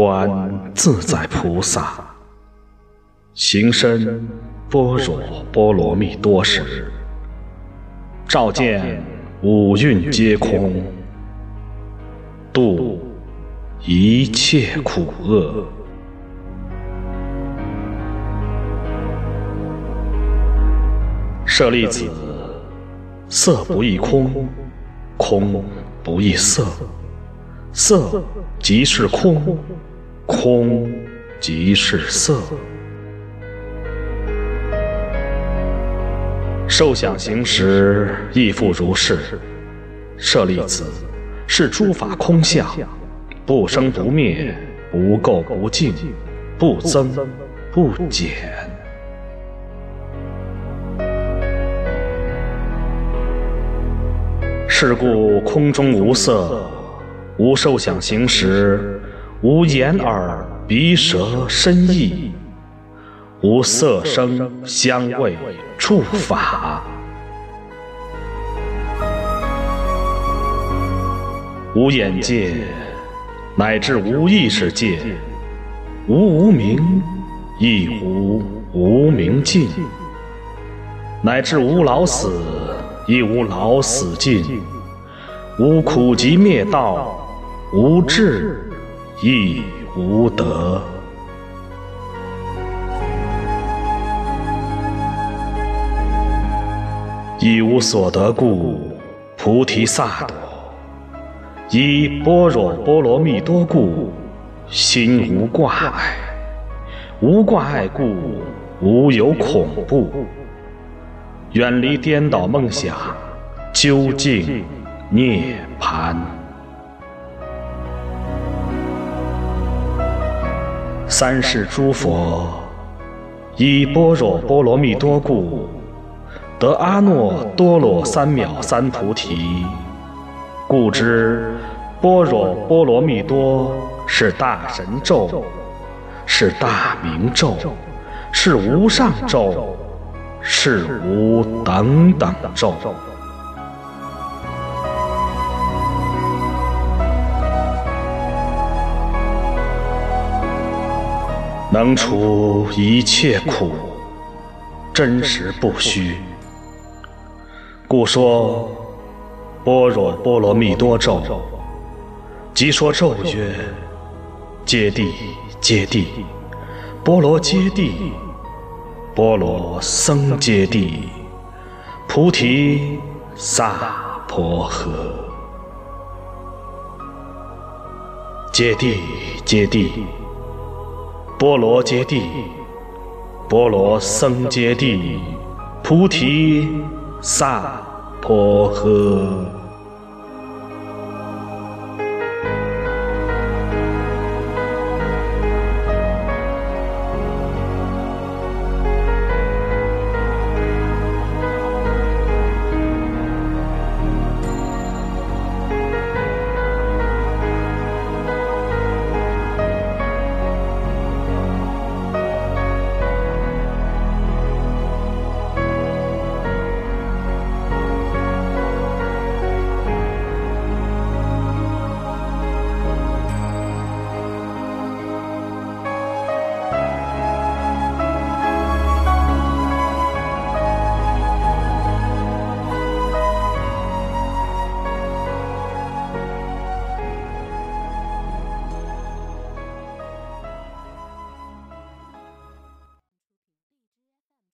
观自在菩萨，行深般若波罗蜜多时，照见五蕴皆空，度一切苦厄。舍利子，色不异空，空不异色，色即是空，空即是色。受想行识亦复如是。舍利子，是诸法空相，不生不灭，不垢不净，不增不减。是故空中无色，无受想行识，无眼耳鼻舌身意，无色声香味触法，无眼界，乃至无意识界，无无明，亦无无明尽，乃至无老死。亦无老死尽，无苦集灭道，无智亦无得。一无所得故，菩提萨埵；依般若波罗蜜多故，心无挂碍；无挂碍故，无有恐怖。远离颠倒梦想，究竟涅槃。三世诸佛以般若波罗蜜多故，得阿耨多罗三藐三菩提。故知般若波罗蜜多是大神咒，是大明咒，是无上咒。是无等等咒，能除一切苦，真实不虚。故说般若波罗蜜多咒，即说咒曰：揭谛，揭谛，波罗揭谛。波罗僧揭谛，菩提萨婆诃。揭谛，揭谛，波罗揭谛，波罗僧揭谛，菩提萨婆诃。